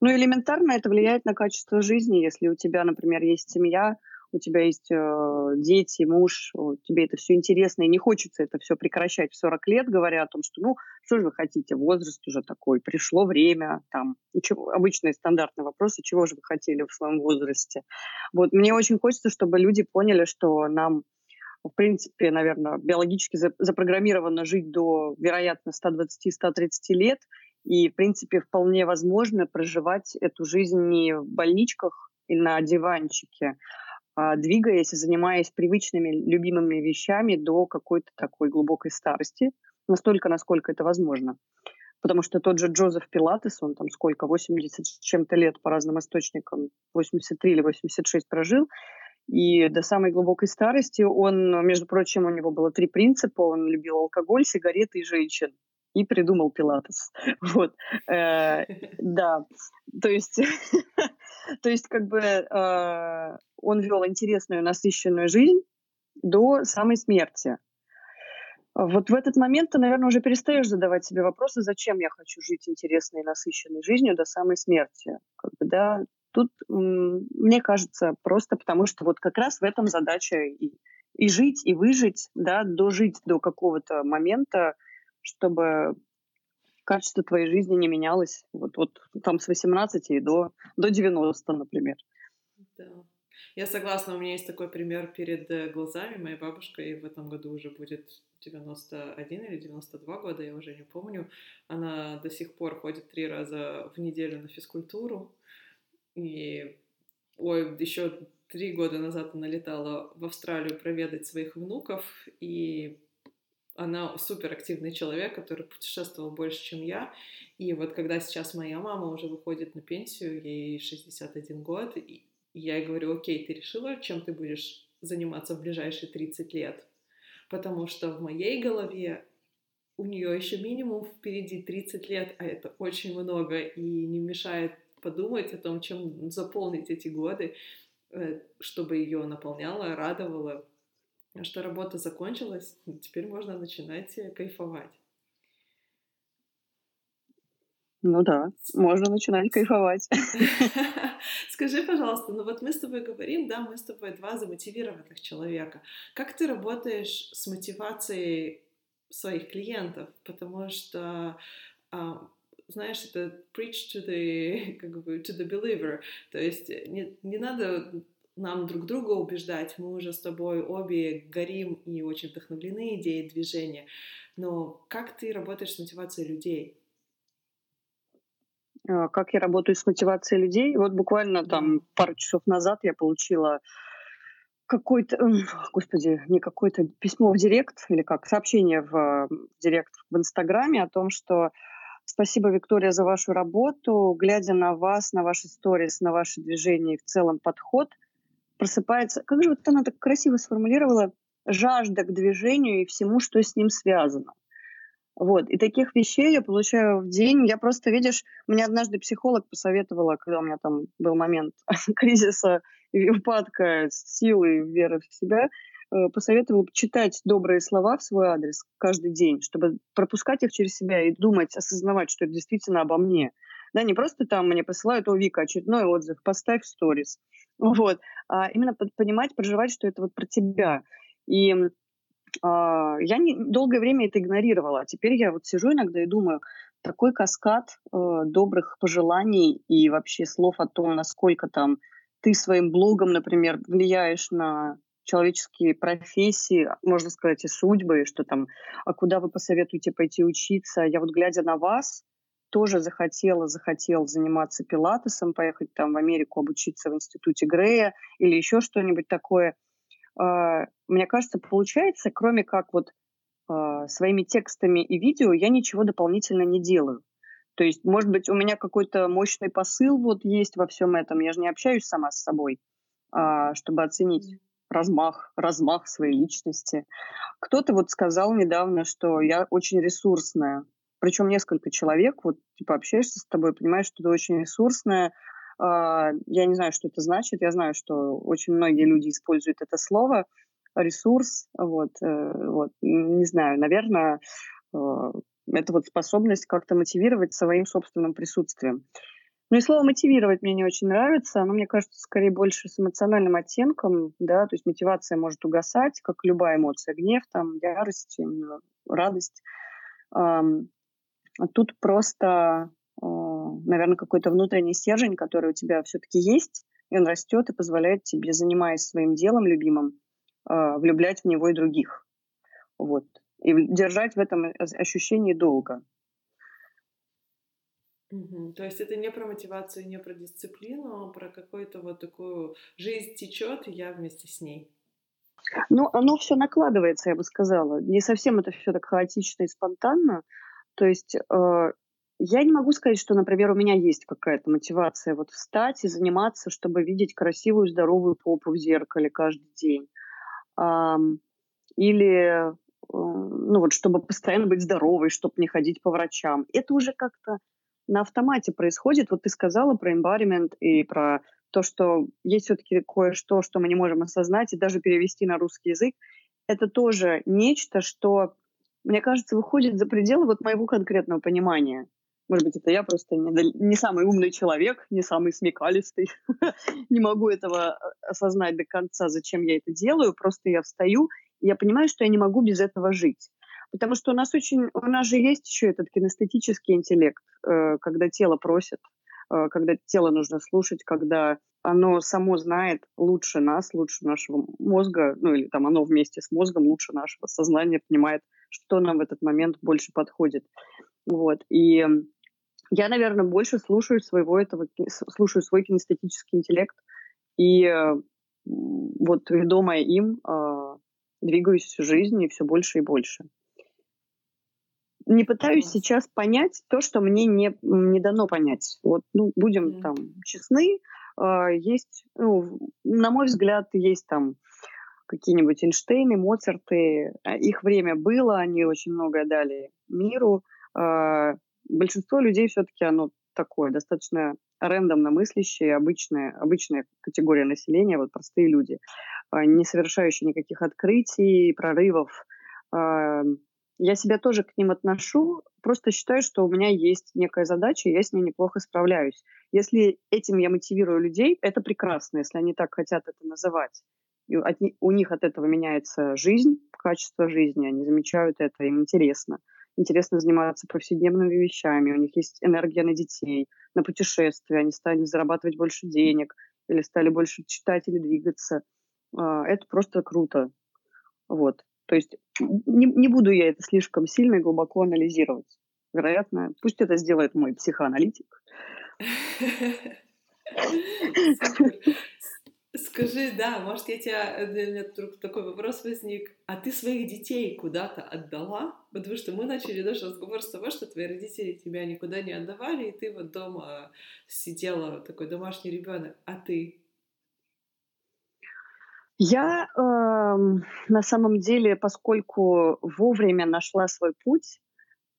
Ну, элементарно это влияет на качество жизни. Если у тебя, например, есть семья, у тебя есть э, дети, муж, тебе это все интересно, и не хочется это все прекращать в 40 лет, говоря о том, что, ну, что же вы хотите, возраст уже такой, пришло время, там, ну, чего, обычные стандартные вопросы, чего же вы хотели в своем возрасте. Вот, мне очень хочется, чтобы люди поняли, что нам в принципе, наверное, биологически запрограммировано жить до, вероятно, 120-130 лет, и, в принципе, вполне возможно проживать эту жизнь не в больничках и на диванчике, двигаясь и занимаясь привычными, любимыми вещами до какой-то такой глубокой старости, настолько, насколько это возможно. Потому что тот же Джозеф Пилатес, он там сколько, 80 с чем-то лет по разным источникам, 83 или 86 прожил, и до самой глубокой старости он, между прочим, у него было три принципа. Он любил алкоголь, сигареты и женщин и придумал Пилатес. (laughs) Вот. Э, да. То есть, (laughs) то есть как бы э, он вел интересную, насыщенную жизнь до самой смерти. Вот в этот момент ты, наверное, уже перестаешь задавать себе вопросы, зачем я хочу жить интересной, насыщенной жизнью до самой смерти. Как бы, да, тут, мне кажется, просто потому что вот как раз в этом задача и, и жить, и выжить, да, дожить до какого-то момента, чтобы качество твоей жизни не менялось. Вот, вот там с 18 и до, до 90, например. Да. Я согласна, у меня есть такой пример перед э, глазами. Моя бабушка, ей в этом году уже будет 91 или 92 года, я уже не помню. Она до сих пор ходит три раза в неделю на физкультуру. И, ой, еще три года назад она летала в Австралию проведать своих внуков, и она супер активный человек, который путешествовал больше, чем я. И вот когда сейчас моя мама уже выходит на пенсию, ей 61 год, и я ей говорю, окей, ты решила, чем ты будешь заниматься в ближайшие 30 лет? Потому что в моей голове у нее еще минимум впереди 30 лет, а это очень много, и не мешает подумать о том, чем заполнить эти годы, э, чтобы ее наполняло, радовало, что работа закончилась, теперь можно начинать э, кайфовать. Ну да, можно начинать кайфовать. (laughs) Скажи, пожалуйста, ну вот мы с тобой говорим, да, мы с тобой два замотивированных человека. Как ты работаешь с мотивацией своих клиентов? Потому что, а, знаешь, это preach to the, (laughs) как бы, to the believer. То есть не, не надо нам друг друга убеждать. Мы уже с тобой обе горим и очень вдохновлены идеей движения. Но как ты работаешь с мотивацией людей? А, как я работаю с мотивацией людей? Вот буквально там пару часов назад я получила какой-то, господи, не какое-то письмо в директ или как сообщение в, в директ в Инстаграме о том, что Спасибо, Виктория, за вашу работу. Глядя на вас, на ваши сторис, на ваши движения и в целом подход – просыпается. Как же вот она так красиво сформулировала? жажда к движению и всему, что с ним связано. Вот. И таких вещей я получаю в день. Я просто, видишь, мне однажды психолог посоветовала, когда у меня там был момент (laughs) кризиса и упадка силы и веры в себя, э, посоветовал читать добрые слова в свой адрес каждый день, чтобы пропускать их через себя и думать, осознавать, что это действительно обо мне. Да, не просто там мне посылают, о, Вика, очередной отзыв, поставь сторис. Вот. А именно понимать, проживать, что это вот про тебя. И а, я не, долгое время это игнорировала. А теперь я вот сижу иногда и думаю, такой каскад э, добрых пожеланий и вообще слов о том, насколько там ты своим блогом, например, влияешь на человеческие профессии, можно сказать, и судьбы, что там, а куда вы посоветуете пойти учиться. Я вот глядя на вас, тоже захотела, захотел заниматься пилатесом, поехать там в Америку обучиться в институте Грея или еще что-нибудь такое – а, мне кажется, получается, кроме как вот а, своими текстами и видео, я ничего дополнительно не делаю. То есть, может быть, у меня какой-то мощный посыл вот есть во всем этом. Я же не общаюсь сама с собой, а, чтобы оценить размах, размах своей личности. Кто-то вот сказал недавно, что я очень ресурсная. Причем несколько человек, вот типа общаешься с тобой, понимаешь, что ты очень ресурсная, а, я не знаю, что это значит. Я знаю, что очень многие люди используют это слово ресурс. Вот, э, вот не знаю, наверное, э, это вот способность как-то мотивировать своим собственным присутствием. Ну и слово мотивировать мне не очень нравится. Оно, мне кажется, скорее больше с эмоциональным оттенком, да, то есть мотивация может угасать, как любая эмоция, гнев, там, ярость, радость. А тут просто наверное, какой-то внутренний стержень, который у тебя все-таки есть, и он растет и позволяет тебе, занимаясь своим делом любимым, а, влюблять в него и других. Вот. И держать в этом ощущении долго. Угу. То есть это не про мотивацию, не про дисциплину, а про какую-то вот такую жизнь течет, и я вместе с ней. Ну, оно все накладывается, я бы сказала. Не совсем это все так хаотично и спонтанно. То есть э, я не могу сказать, что, например, у меня есть какая-то мотивация вот встать и заниматься, чтобы видеть красивую, здоровую попу в зеркале каждый день. Или, э, ну вот, чтобы постоянно быть здоровой, чтобы не ходить по врачам. Это уже как-то на автомате происходит. Вот ты сказала про environment и про то, что есть все-таки кое-что, что мы не можем осознать и даже перевести на русский язык. Это тоже нечто, что, мне кажется, выходит за пределы вот моего конкретного понимания. Может быть, это я просто не, не самый умный человек, не самый смекалистый. (laughs) не могу этого э, осознать до конца, зачем я это делаю. Просто я встаю, и я понимаю, что я не могу без этого жить. Потому что у нас очень, у нас же есть еще этот кинестетический интеллект, э, когда тело просит, э, когда тело нужно слушать, когда оно само знает лучше нас, лучше нашего мозга, ну или там оно вместе с мозгом лучше нашего сознания понимает, что нам в этот момент больше подходит. Вот. И я, наверное, больше слушаю своего этого, слушаю свой кинестетический интеллект и э, вот ведомая им э, двигаюсь всю жизнь и все больше и больше. Не пытаюсь сейчас понять то, что мне не, не дано понять. Вот, ну, будем mm. там честны, э, есть, ну, на мой взгляд, есть там какие-нибудь Эйнштейны, Моцарты. Их время было, они очень многое дали миру. Э, большинство людей все-таки оно такое, достаточно рандомно мыслящие, обычная, обычная категория населения, вот простые люди, а, не совершающие никаких открытий, прорывов. А, я себя тоже к ним отношу, просто считаю, что у меня есть некая задача, и я с ней неплохо справляюсь. Если этим я мотивирую людей, это прекрасно, если они так хотят это называть. И от, у них от этого меняется жизнь, качество жизни, они замечают это, им интересно интересно заниматься повседневными вещами, у них есть энергия на детей, на путешествия, они стали зарабатывать больше денег или стали больше читать или двигаться. А, это просто круто. Вот. То есть не, не буду я это слишком сильно и глубоко анализировать. Вероятно, пусть это сделает мой психоаналитик. (laughs) Скажи, да, может, я тебя, э, для меня вдруг такой вопрос возник, а ты своих детей куда-то отдала? Потому что мы начали наш разговор с того, что твои родители тебя никуда не отдавали, и ты вот дома сидела, такой домашний ребенок, а ты? Я э, на самом деле, поскольку вовремя нашла свой путь,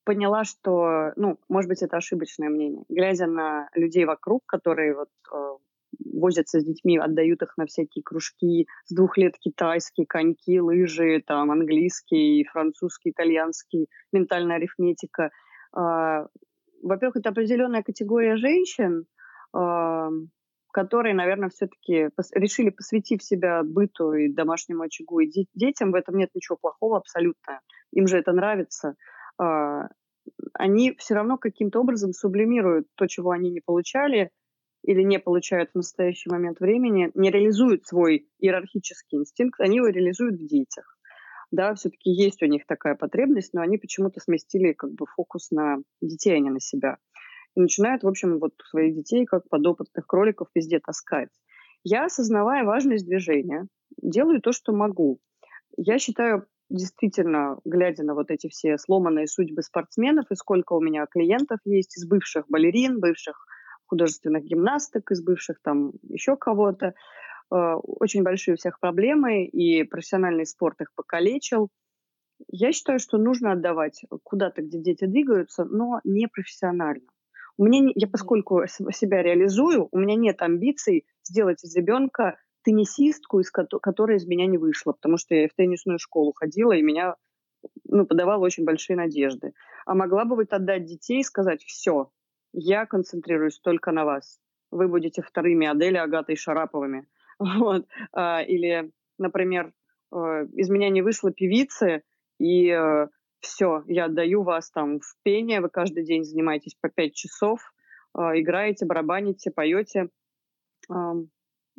поняла, что, ну, может быть, это ошибочное мнение. Глядя на людей вокруг, которые вот э, возятся с детьми, отдают их на всякие кружки, с двух лет китайские, коньки, лыжи, там, английский, французский, итальянский, ментальная арифметика. Э, во-первых, это определенная категория женщин, э, которые, наверное, все-таки решили, посвятив себя быту и домашнему очагу и де- детям, в этом нет ничего плохого абсолютно. Им же это нравится. Э, они все равно каким-то образом сублимируют то, чего они не получали или не получают в настоящий момент времени, не реализуют свой иерархический инстинкт, они его реализуют в детях. Да, все-таки есть у них такая потребность, но они почему-то сместили как бы фокус на детей, а не на себя. И начинают, в общем, вот своих детей как подопытных кроликов везде таскать. Я, осознавая важность движения, делаю то, что могу. Я считаю, действительно, глядя на вот эти все сломанные судьбы спортсменов, и сколько у меня клиентов есть из бывших балерин, бывших художественных гимнасток, из бывших там еще кого-то, э, очень большие у всех проблемы, и профессиональный спорт их покалечил. Я считаю, что нужно отдавать куда-то, где дети двигаются, но не профессионально. У меня, я поскольку себя реализую, у меня нет амбиций сделать из ребенка теннисистку, из которой из меня не вышла, потому что я в теннисную школу ходила, и меня ну, подавала очень большие надежды. А могла бы вот отдать детей и сказать, все, я концентрируюсь только на вас. Вы будете вторыми Адели Агатой Шараповыми. (laughs) Вот. А, или, например, э, из меня не вышло певицы, и э, все, я отдаю вас там в пение, вы каждый день занимаетесь по пять часов, э, играете, барабаните, поете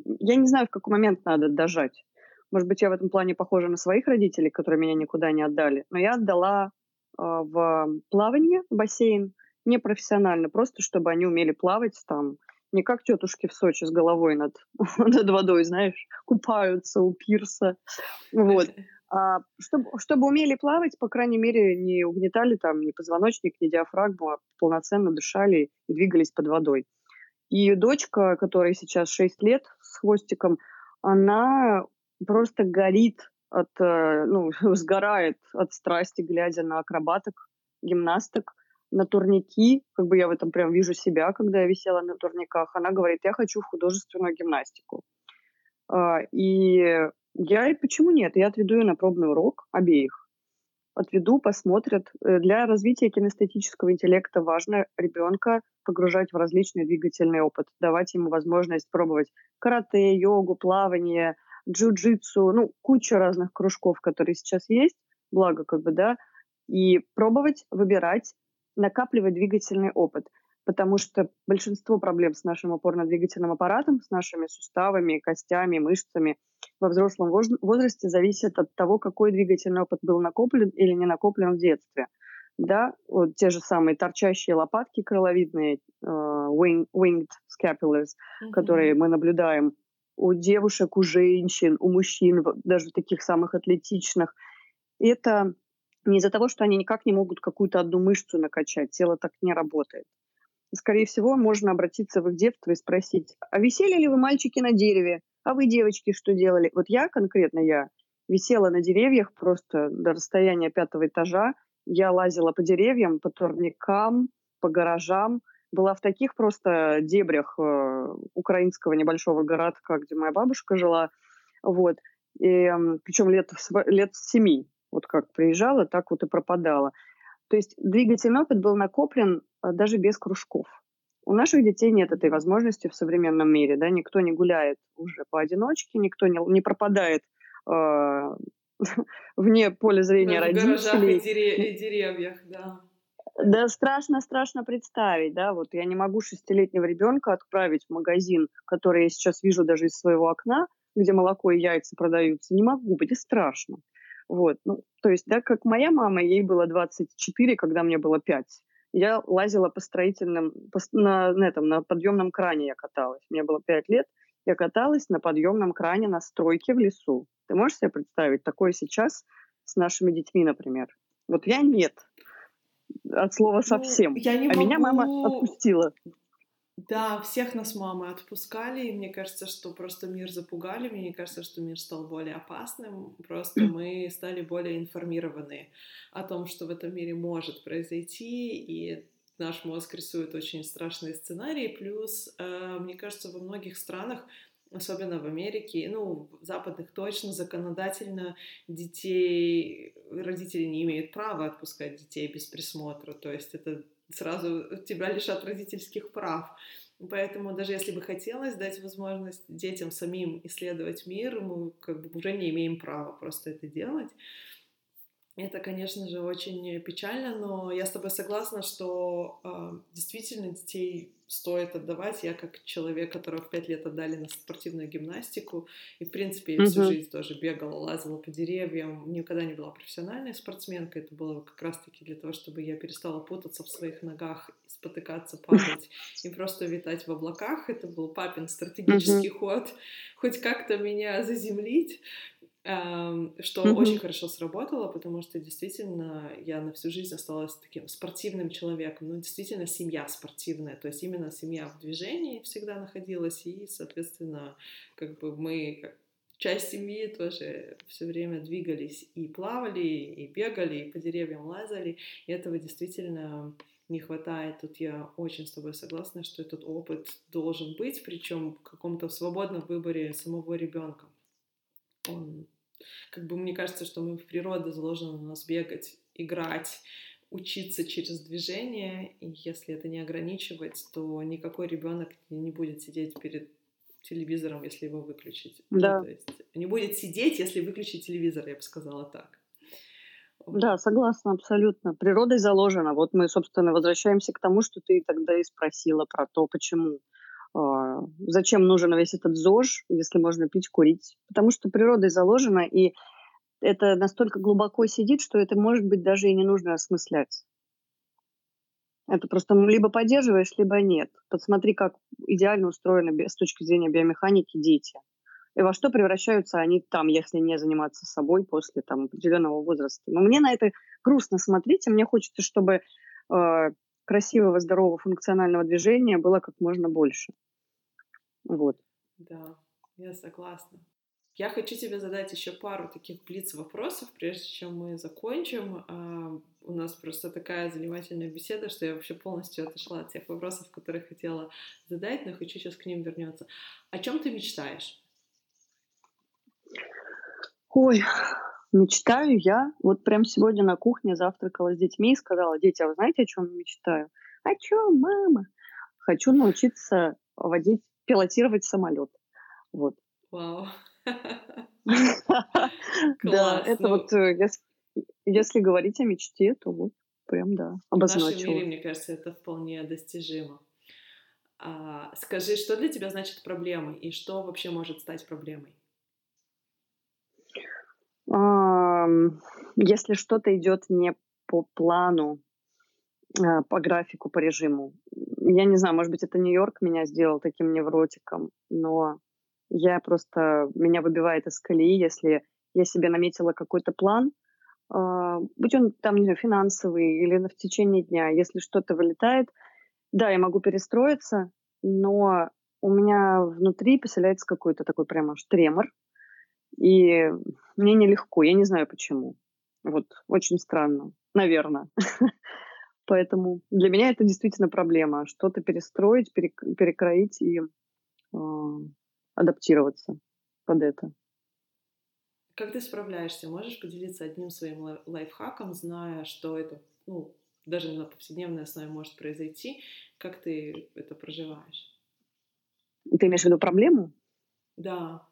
я не знаю, в какой момент надо дожать. Может быть, я в этом плане похожа на своих родителей, которые меня никуда не отдали. Но я отдала в плавание, в бассейн, непрофессионально, просто чтобы они умели плавать там, не как тетушки в Сочи с головой над, (laughs) над водой, знаешь, купаются у пирса. Вот. А чтобы, чтобы умели плавать, по крайней мере, не угнетали там ни позвоночник, ни диафрагму, а полноценно дышали и двигались под водой. И дочка, которой сейчас 6 лет с хвостиком, она просто горит от, э, ну, (laughs) сгорает от страсти, глядя на акробаток, гимнасток, на турники. Как бы я в этом прям вижу себя, когда я висела на турниках. Она говорит, я хочу в художественную гимнастику. А, и я, и почему нет? Я отведу ее на пробный урок обеих отведу, посмотрят. Э, для развития кинестетического интеллекта важно ребенка погружать в различный двигательный опыт, давать ему возможность пробовать карате, йогу, плавание, джиу-джитсу, ну, куча разных кружков, которые сейчас есть, благо как бы, да, и пробовать, выбирать, накапливать двигательный опыт – потому что большинство проблем с нашим опорно-двигательным аппаратом, с нашими суставами, костями, мышцами во взрослом возрасте зависит от того, какой двигательный опыт был накоплен или не накоплен в детстве. Да, вот те же самые торчащие лопатки крыловидные, uh, wing, winged scapulars, mm-hmm. которые мы наблюдаем у девушек, у женщин, у мужчин, даже таких самых атлетичных. Это не из-за того, что они никак не могут какую-то одну мышцу накачать. Тело так не работает скорее всего, можно обратиться в их детство и спросить, а висели ли вы мальчики на дереве? А вы, девочки, что делали? Вот я, конкретно я, висела на деревьях просто до расстояния пятого этажа. Я лазила по деревьям, по турникам, по гаражам. Была в таких просто дебрях э, украинского небольшого городка, где моя бабушка жила. Вот. И, э, причем лет, лет семи. Вот как приезжала, так вот и пропадала. То есть двигательный опыт был накоплен а, даже без кружков. У наших детей нет этой возможности в современном мире, да, никто не гуляет уже поодиночке, никто не, не пропадает э, (laughs) вне поля зрения да, родителей. В и, дерев- и деревьях, да. Да, страшно, страшно представить, да, вот я не могу шестилетнего ребенка отправить в магазин, который я сейчас вижу даже из своего окна, где молоко и яйца продаются, не могу, будет страшно. Вот, ну, то есть, да, как моя мама, ей было 24, когда мне было 5. Я лазила по строительным, по, на, на, этом, на подъемном кране я каталась. Мне было 5 лет, я каталась на подъемном кране на стройке в лесу. Ты можешь себе представить такое сейчас с нашими детьми, например? Вот я нет. От слова ну, совсем. Ну, я не а могу... меня мама отпустила. Да, всех нас мамы отпускали, и мне кажется, что просто мир запугали, мне кажется, что мир стал более опасным, просто мы стали более информированы о том, что в этом мире может произойти, и наш мозг рисует очень страшные сценарии, плюс, э, мне кажется, во многих странах особенно в Америке, ну, в западных точно, законодательно детей, родители не имеют права отпускать детей без присмотра, то есть это сразу тебя лишат родительских прав. Поэтому даже если бы хотелось дать возможность детям самим исследовать мир, мы как бы уже не имеем права просто это делать. Это, конечно же, очень печально, но я с тобой согласна, что э, действительно детей стоит отдавать. Я как человек, которого в пять лет отдали на спортивную гимнастику, и, в принципе, я всю жизнь тоже бегала, лазила по деревьям, никогда не была профессиональной спортсменкой. Это было как раз-таки для того, чтобы я перестала путаться в своих ногах, спотыкаться, падать и просто витать в облаках. Это был папин стратегический uh-huh. ход, хоть как-то меня заземлить что mm-hmm. очень хорошо сработало, потому что действительно я на всю жизнь осталась таким спортивным человеком, ну действительно семья спортивная, то есть именно семья в движении всегда находилась, и, соответственно, как бы мы как часть семьи тоже все время двигались и плавали, и бегали, и по деревьям лазали, и этого действительно не хватает. Тут я очень с тобой согласна, что этот опыт должен быть, причем в каком-то свободном выборе самого ребенка он, как бы мне кажется, что мы в природе заложено у нас бегать, играть, учиться через движение, и если это не ограничивать, то никакой ребенок не будет сидеть перед телевизором, если его выключить. Ну, да. Ну, то есть не будет сидеть, если выключить телевизор, я бы сказала так. Да, согласна, абсолютно. Природой заложено. Вот мы, собственно, возвращаемся к тому, что ты тогда и спросила про то, почему а, зачем нужен весь этот ЗОЖ, если можно пить, курить. Потому что природой заложено, и это настолько глубоко сидит, что это, может быть, даже и не нужно осмыслять. Это просто либо поддерживаешь, либо нет. Посмотри, как идеально устроены с точки зрения биомеханики дети. И во что превращаются они там, если не заниматься собой после там, определенного возраста. Но мне на это грустно смотреть, и мне хочется, чтобы э, красивого, здорового, функционального движения было как можно больше. Вот. Да, я согласна. Я хочу тебе задать еще пару таких блиц вопросов, прежде чем мы закончим. А, у нас просто такая занимательная беседа, что я вообще полностью отошла от тех вопросов, которые хотела задать, но хочу сейчас к ним вернуться. О чем ты мечтаешь? Ой, Мечтаю я, вот прям сегодня на кухне завтракала с детьми и сказала, дети, а вы знаете, о чем мечтаю? О чем, мама? Хочу научиться водить, пилотировать самолет. Вот. Вау. (laughs) Да, это вот, э, если говорить о мечте, то вот прям, да, обозначила. В нашем мире, мне кажется, это вполне достижимо. А, скажи, что для тебя значит проблема и что вообще может стать проблемой? Если что-то идет не по плану, по графику, по режиму. Я не знаю, может быть, это Нью-Йорк меня сделал таким невротиком, но я просто, меня выбивает из колеи, если я себе наметила какой-то план, а, будь он там, не знаю, финансовый или в течение дня, если что-то вылетает, да, я могу перестроиться, но у меня внутри поселяется какой-то такой прямо аж тремор, и мне нелегко, я не знаю почему. Вот, очень странно, наверное. (laughs) Поэтому для меня это действительно проблема. Что-то перестроить, перекроить и э, адаптироваться под это. Как ты справляешься? Можешь поделиться одним своим лайфхаком, зная, что это ну, даже на повседневной основе может произойти? Как ты это проживаешь? Ты имеешь в виду проблему? Да.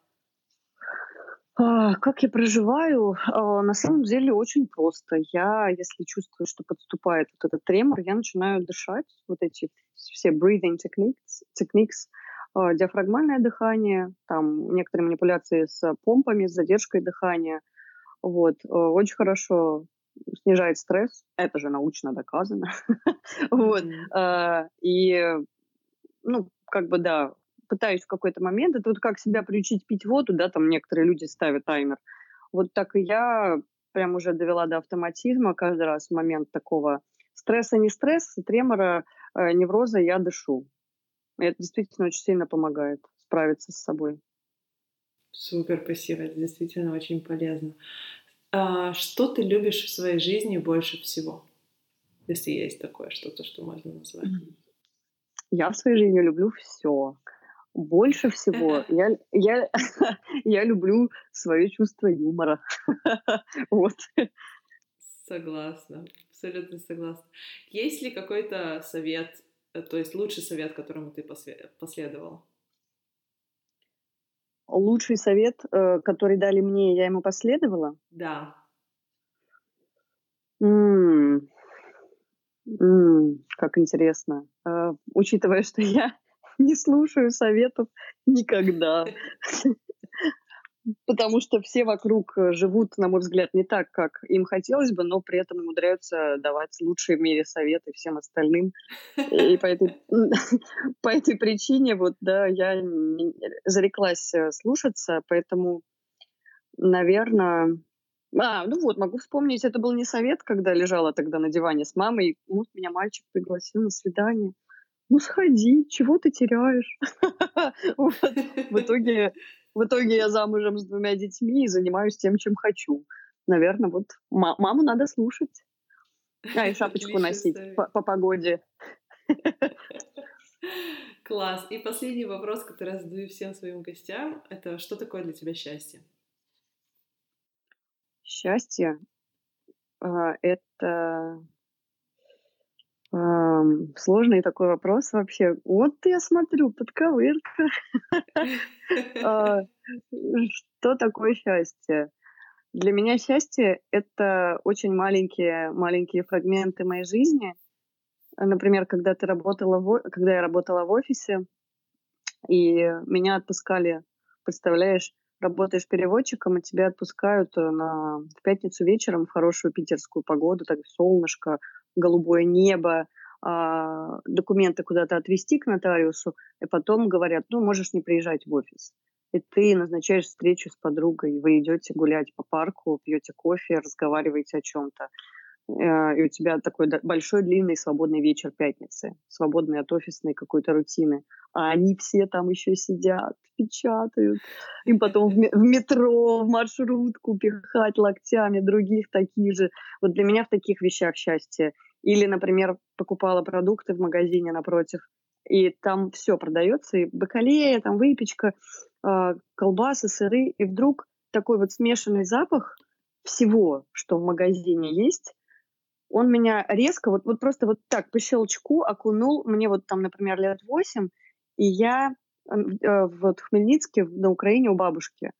А, как я проживаю? А, на самом деле очень просто. Я, если чувствую, что подступает вот этот тремор, я начинаю дышать. Вот эти все breathing techniques, techniques а, диафрагмальное дыхание, там некоторые манипуляции с помпами, с задержкой дыхания. Вот. Очень хорошо снижает стресс. Это же научно доказано. (laughs) Вот. И, ну, как бы, да, пытаюсь в какой-то момент, это вот как себя приучить пить воду, да, там некоторые люди ставят таймер. Вот так и я прям уже довела до автоматизма каждый раз в момент такого стресса, не стресса, тремора, э, невроза я дышу. И это действительно очень сильно помогает справиться с собой. Супер, спасибо. Это действительно очень полезно. А что ты любишь в своей жизни больше всего? Если есть такое что-то, что можно назвать. Я в своей жизни люблю все. Больше всего я, я, (laughs) я люблю свое чувство юмора. (laughs) Вот. Согласна, абсолютно согласна. Есть ли какой-то совет, э, то есть лучший совет, которому ты последовал? Лучший совет, э, который дали мне, я ему последовала? Да. М-м, м-м, как интересно. Э, учитывая, что я (laughs) не слушаю советов никогда. Потому что все вокруг э, живут, на мой взгляд, не так, как им хотелось бы, но при этом умудряются давать лучшие в мире советы всем остальным. И по этой, (laughs) по этой причине вот, да, я зареклась э, слушаться, поэтому, наверное... А, ну вот, могу вспомнить, это был не совет, когда лежала тогда на диване с мамой, и вот меня мальчик пригласил на свидание ну сходи, чего ты теряешь? (laughs) В итоге (laughs) в итоге я замужем с двумя детьми и занимаюсь тем, чем хочу. Наверное, вот маму надо слушать. А, и шапочку носить по, по погоде. (laughs) Класс. И последний вопрос, который я задаю всем своим гостям, это что такое для тебя счастье? Счастье а, это сложный такой вопрос вообще. Вот я смотрю, подковырка. (laughs) А, что такое счастье? Для меня счастье — это очень маленькие, маленькие фрагменты моей жизни. Например, когда ты работала в, когда я работала в офисе, и меня отпускали, представляешь, работаешь переводчиком, и тебя отпускают э, на, в пятницу вечером в хорошую питерскую погоду, так солнышко, голубое небо, а, документы куда-то отвезти к нотариусу, и потом говорят, ну, можешь не приезжать в офис. И ты назначаешь встречу с подругой, вы идете гулять по парку, пьете кофе, разговариваете о чем-то. Э, и у тебя такой большой, длинный, свободный вечер пятницы, свободный от офисной какой-то рутины. А они все там еще сидят, печатают. Им потом в метро, в маршрутку пихать локтями других таких же. Вот для меня в таких вещах счастье. Или, например, покупала продукты в магазине напротив, и там все продается, и бакалея, там выпечка, э, колбасы, сыры, и вдруг такой вот смешанный запах всего, что в магазине есть, он меня резко, вот, вот просто вот так по щелчку окунул, мне вот там, например, лет восемь, и я э, вот в Хмельницке, на Украине у бабушки,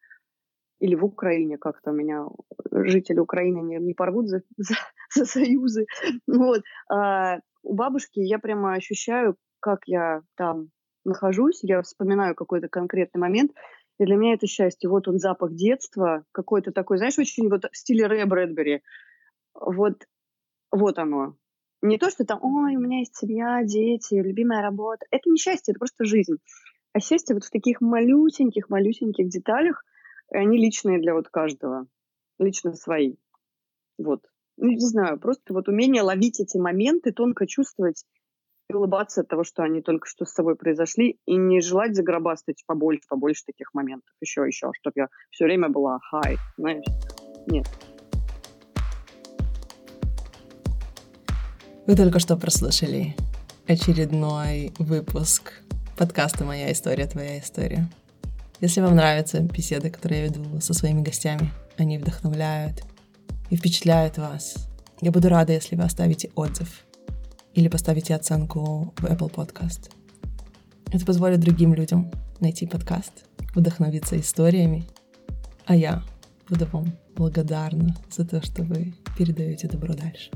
или в Украине как-то меня жители Украины не, не порвут за, (laughs) за, за союзы. Вот. А у бабушки я прямо ощущаю, как я там нахожусь, я вспоминаю какой-то конкретный момент, и для меня это счастье. Вот он запах детства, какой-то такой, знаешь, очень вот в стиле Рэя Брэдбери. Вот вот оно. Не то, что там, ой, у меня есть семья, дети, любимая работа. Это не счастье, это просто жизнь. А счастье вот в таких малюсеньких, малюсеньких деталях, они личные для вот каждого. Лично свои. Вот. Ну, не знаю, просто вот умение ловить эти моменты, тонко чувствовать и улыбаться от того, что они только что с собой произошли, и не желать загробастать побольше, побольше таких моментов. Еще, еще, чтобы я все время была хай, знаешь. Нет. Вы только что прослушали очередной выпуск подкаста «Моя история, твоя история». Если вам нравятся беседы, которые я веду со своими гостями, они вдохновляют и впечатляют вас, я буду рада, если вы оставите отзыв или поставите оценку в Apple Podcast. Это позволит другим людям найти подкаст, вдохновиться историями, а я буду вам благодарна за то, что вы передаете добро дальше.